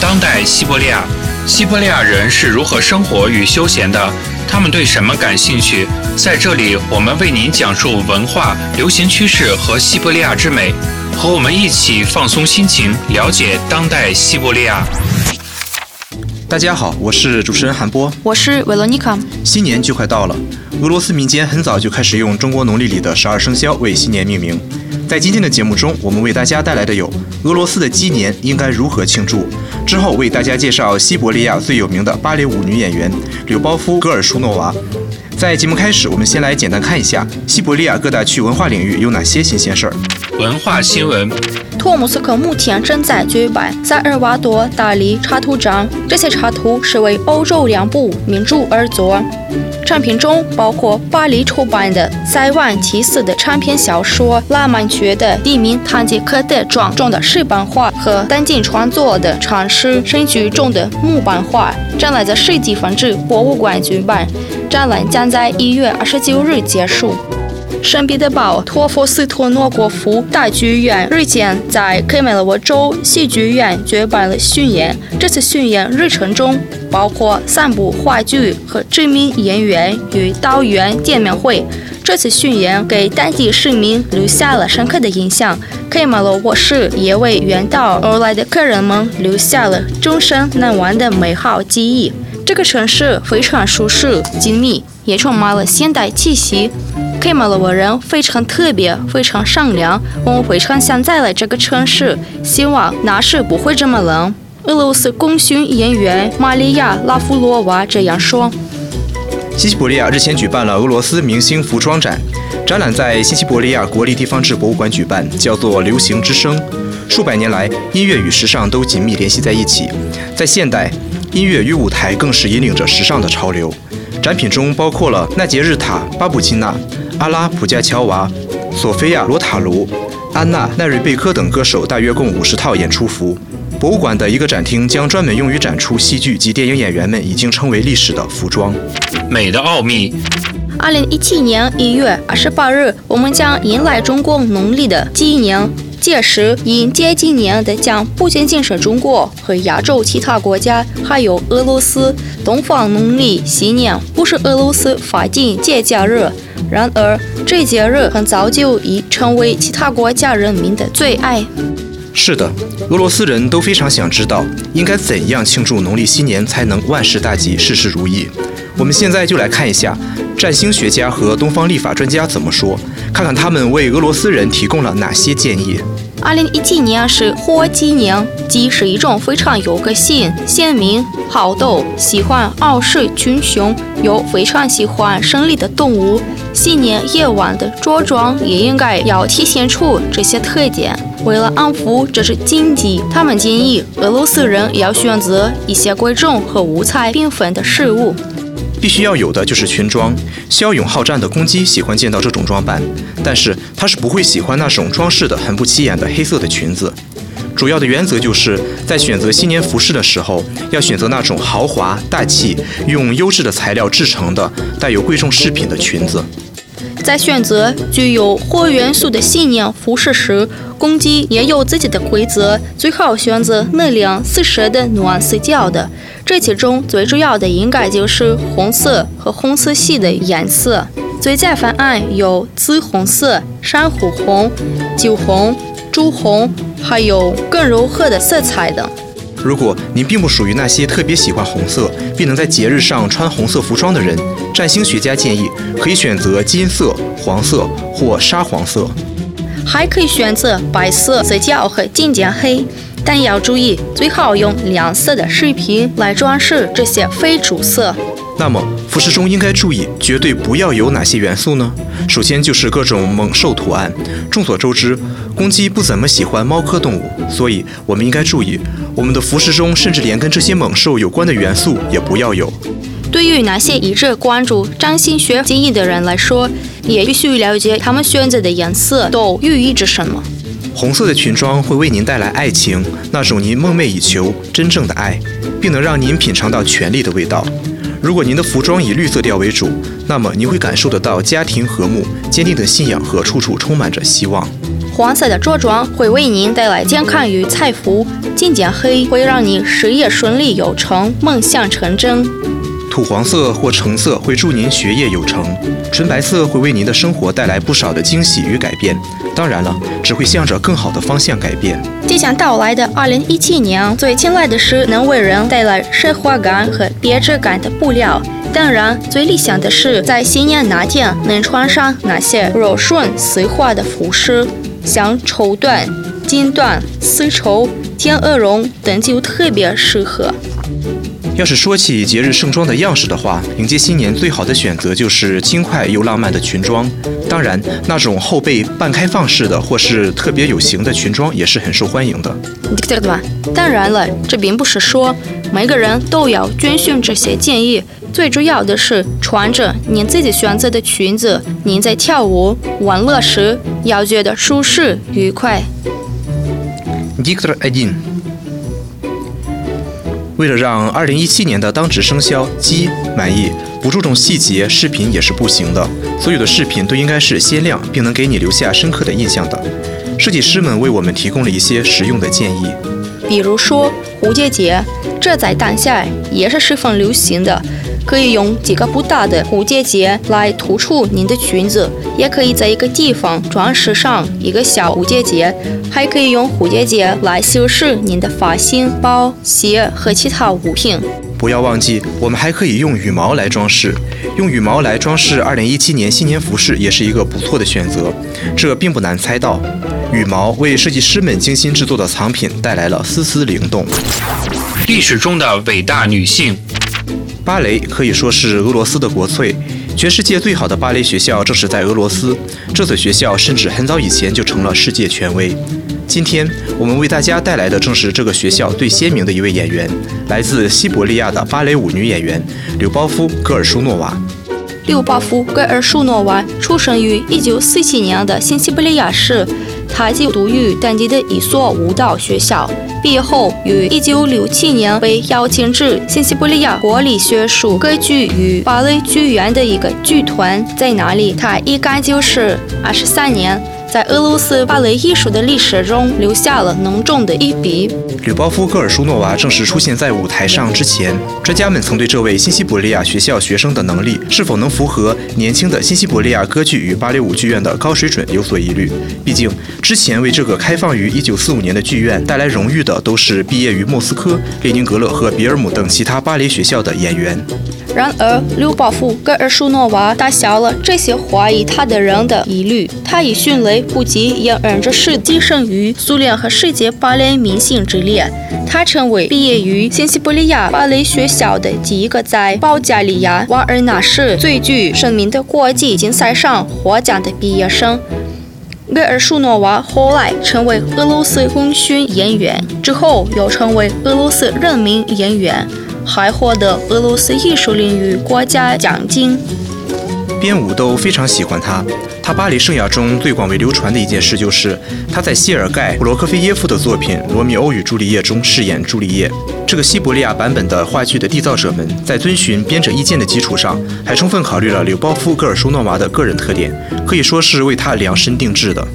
当代西伯利亚，西伯利亚人是如何生活与休闲的？他们对什么感兴趣？在这里，我们为您讲述文化、流行趋势和西伯利亚之美。和我们一起放松心情，了解当代西伯利亚。大家好，我是主持人韩波，我是维罗妮卡。新年就快到了，俄罗斯民间很早就开始用中国农历里的十二生肖为新年命名。在今天的节目中，我们为大家带来的有俄罗斯的鸡年应该如何庆祝。之后为大家介绍西伯利亚最有名的芭蕾舞女演员柳包夫·戈尔舒诺娃。在节目开始，我们先来简单看一下西伯利亚各大区文化领域有哪些新鲜事儿。文化新闻：托木斯克目前正在举办萨尔瓦多大力插图展，这些插图是为欧洲两部名著而作。产品中包括巴黎出版的塞万提斯的长篇小说《拉曼觉的地名堂吉诃德传》中的石版画和丹津创作的长诗神剧中的木版画。展览在世纪分子博物馆举办，展览将在一月二十九日结束。圣彼得堡托夫斯托诺国夫大剧院日前在克梅罗州戏剧院举办了巡演。这次巡演日程中包括三部话剧和知名演员与导演见面会。这次巡演给当地市民留下了深刻的印象。克梅罗沃市也为远道而来的客人们留下了终身难忘的美好记忆。这个城市非常舒适、静谧，也充满了现代气息。克马罗人非常特别，非常善良。我们非常想再来这个城市，希望那时不会这么冷。俄罗斯功勋演员玛利亚·拉夫罗娃这样说。西西伯利亚日前举办了俄罗斯明星服装展，展览在西西伯利亚国立地方志博物馆举办，叫做“流行之声”。数百年来，音乐与时尚都紧密联系在一起，在现代，音乐与舞台更是引领着时尚的潮流。展品中包括了纳杰日塔·巴布金娜。阿拉普加乔娃、索菲亚罗塔卢、安娜奈瑞贝科等歌手大约共五十套演出服。博物馆的一个展厅将专门用于展出戏剧及电影演员们已经成为历史的服装。美的奥秘。二零一七年一月二十八日，我们将迎来中国农历的鸡年。届时，迎接今年的将不仅仅是中国和亚洲其他国家，还有俄罗斯。东方农历新年不是俄罗斯法定节假日，然而这节日很早就已成为其他国家人民的最爱。是的，俄罗斯人都非常想知道应该怎样庆祝农历新年才能万事大吉、事事如意。我们现在就来看一下占星学家和东方历法专家怎么说，看看他们为俄罗斯人提供了哪些建议。二零一七年是火鸡年，鸡是一种非常有个性、鲜明、好斗、喜欢傲视群雄，又非常喜欢胜利的动物。新年夜晚的着装也应该要体现出这些特点。为了安抚这只金鸡，他们建议俄罗斯人要选择一些贵重和五彩缤纷的事物。必须要有的就是裙装。骁勇好战的公鸡喜欢见到这种装扮，但是它是不会喜欢那种装饰的很不起眼的黑色的裙子。主要的原则就是在选择新年服饰的时候，要选择那种豪华大气、用优质的材料制成的、带有贵重饰品的裙子。在选择具有火元素的新年服饰时，公鸡也有自己的规则，最好选择能量四射的暖色调的。这其中最主要的应该就是红色和红色系的颜色。最佳方案有紫红色、珊瑚红、酒红、朱红，还有更柔和的色彩等。如果您并不属于那些特别喜欢红色，并能在节日上穿红色服装的人，占星学家建议可以选择金色、黄色或沙黄色，还可以选择白色色调和金渐黑。但要注意，最好用亮色的饰品来装饰这些非主色。那么，服饰中应该注意，绝对不要有哪些元素呢？首先就是各种猛兽图案。众所周知，公鸡不怎么喜欢猫科动物，所以我们应该注意，我们的服饰中甚至连跟这些猛兽有关的元素也不要有。对于那些一直关注占星学经验的人来说，也必须了解他们选择的颜色都寓意着什么。红色的裙装会为您带来爱情，那种您梦寐以求、真正的爱，并能让您品尝到权力的味道。如果您的服装以绿色调为主，那么您会感受得到家庭和睦、坚定的信仰和处处充满着希望。黄色的着装会为您带来健康与财富，金渐黑会让你事业顺利有成、梦想成真。土黄色或橙色会助您学业有成，纯白色会为您的生活带来不少的惊喜与改变。当然了，只会向着更好的方向改变。即将到来的2017年，最青睐的是能为人带来奢华感和别致感的布料。当然，最理想的是在新年那天能穿上那些柔顺丝滑的服饰，像绸缎、锦缎、丝绸、天鹅绒等就特别适合。要是说起节日盛装的样式的话，迎接新年最好的选择就是轻快又浪漫的裙装。当然，那种后背半开放式的或是特别有型的裙装也是很受欢迎的。当然了，这并不是说每个人都要遵循这些建议。最主要的是穿着您自己选择的裙子，您在跳舞玩乐时要觉得舒适愉快。为了让二零一七年的当值生肖鸡满意，不注重细节，视频也是不行的。所有的视频都应该是鲜亮，并能给你留下深刻的印象的。设计师们为我们提供了一些实用的建议，比如说蝴蝶结，这在当下也是十分流行的。可以用几个不大的蝴蝶结来突出您的裙子，也可以在一个地方装饰上一个小蝴蝶结，还可以用蝴蝶结来修饰您的发型、包、鞋和其他物品。不要忘记，我们还可以用羽毛来装饰。用羽毛来装饰2017年新年服饰也是一个不错的选择。这并不难猜到，羽毛为设计师们精心制作的藏品带来了丝丝灵动。历史中的伟大女性。芭蕾可以说是俄罗斯的国粹，全世界最好的芭蕾学校正是在俄罗斯。这所学校甚至很早以前就成了世界权威。今天我们为大家带来的正是这个学校最鲜明的一位演员，来自西伯利亚的芭蕾舞女演员柳包夫·戈尔舒诺娃。柳包夫·戈尔舒诺娃出生于1947年的新西伯利亚市，他就读于当地的一所舞蹈学校。毕业后，于1967年被邀请至新西伯利亚国立学术歌剧与芭蕾剧院的一个剧团，在那里，他一干就是二十三年。在俄罗斯芭蕾艺术的历史中留下了浓重的一笔。吕包夫·戈尔舒诺娃正式出现在舞台上之前，专家们曾对这位新西伯利亚学校学生的能力是否能符合年轻的新西伯利亚歌剧与芭蕾舞剧院的高水准有所疑虑。毕竟，之前为这个开放于1945年的剧院带来荣誉的都是毕业于莫斯科、列宁格勒和比尔姆等其他芭蕾学校的演员。然而，刘包夫·戈尔舒诺娃打消了这些怀疑他的人的疑虑。他以迅雷不及掩耳之势跻身于苏联和世界芭蕾明星之列。他成为毕业于新西伯利亚芭蕾学校的第一个在保加利亚瓦尔纳市最具声名的国际竞赛上获奖的毕业生。戈尔舒诺娃后来成为俄罗斯功勋演员，之后又成为俄罗斯人民演员。还获得俄罗斯艺术领域国家奖金。编舞都非常喜欢他。他巴黎生涯中最广为流传的一件事，就是他在谢尔盖·普罗科菲耶夫的作品《罗密欧与朱丽叶》中饰演朱丽叶。这个西伯利亚版本的话剧的缔造者们，在遵循编者意见的基础上，还充分考虑了柳包夫·戈尔舒诺娃的个人特点，可以说是为他量身定制的。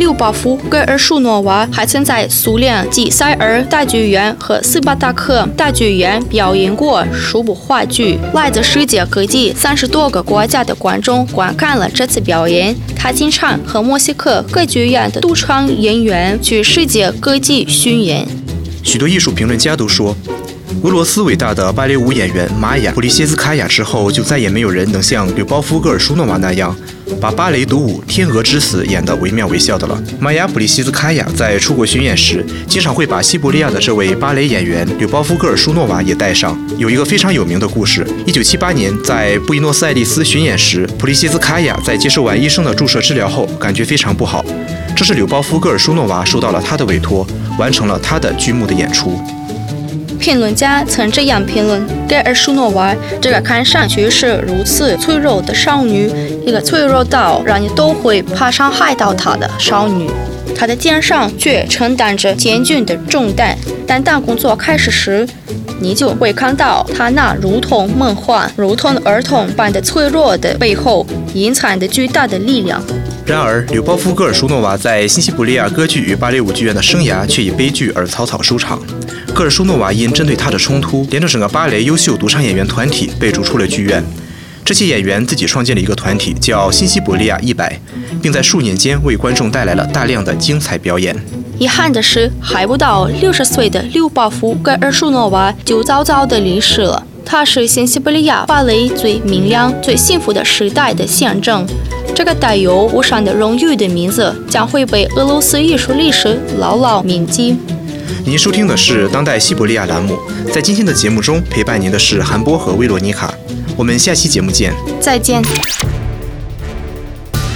柳包夫·戈尔舒诺娃还曾在苏联吉塞尔大剧院和斯巴达克大剧院表演过数部话剧。来自世界各地三十多个国家的观众观看了这次表演。他经常和墨西哥歌剧院的独唱演员去世界各地巡演。许多艺术评论家都说，俄罗斯伟大的芭蕾舞演员玛雅·普利谢斯卡娅之后，就再也没有人能像柳包夫·戈尔舒诺娃那样，把芭蕾独舞《天鹅之死》演得惟妙惟肖的了。玛雅·普利谢斯卡娅在出国巡演时，经常会把西伯利亚的这位芭蕾演员柳包夫·戈尔舒诺娃也带上。有一个非常有名的故事：1978年在布宜诺斯艾利斯巡演时，普利谢斯卡娅在接受完医生的注射治疗后，感觉非常不好。这是柳包夫·戈尔舒诺娃受到了他的委托，完成了他的剧目的演出。评论家曾这样评论：盖尔舒诺娃这个看上去是如此脆弱的少女，一个脆弱到让你都会怕伤害到她的少女，她的肩上却承担着艰巨的重担。但当工作开始时，你就会看到她那如同梦幻、如同儿童般的脆弱的背后，隐藏着巨大的力量。然而，柳包夫·戈尔舒诺娃在新西伯利亚歌剧与芭蕾舞剧院的生涯却以悲剧而草草收场。戈尔舒诺娃因针对她的冲突，连着整个芭蕾优秀独唱演员团体被逐出了剧院。这些演员自己创建了一个团体，叫新西伯利亚一百，并在数年间为观众带来了大量的精彩表演。遗憾的是，还不到六十岁的柳包夫·戈尔舒诺娃就早早的离世了。他是新西伯利亚芭蕾最明亮、最幸福的时代的象征。这个带有无上的荣誉的名字将会被俄罗斯艺术历史牢牢铭记。您收听的是当代西伯利亚栏目，在今天的节目中陪伴您的是韩波和维罗妮卡。我们下期节目见。再见。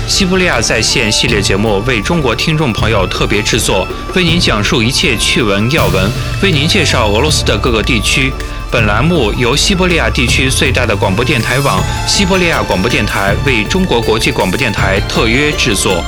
西伯利亚在线系列节目为中国听众朋友特别制作，为您讲述一切趣闻要闻，为您介绍俄罗斯的各个地区。本栏目由西伯利亚地区最大的广播电台网——西伯利亚广播电台为中国国际广播电台特约制作。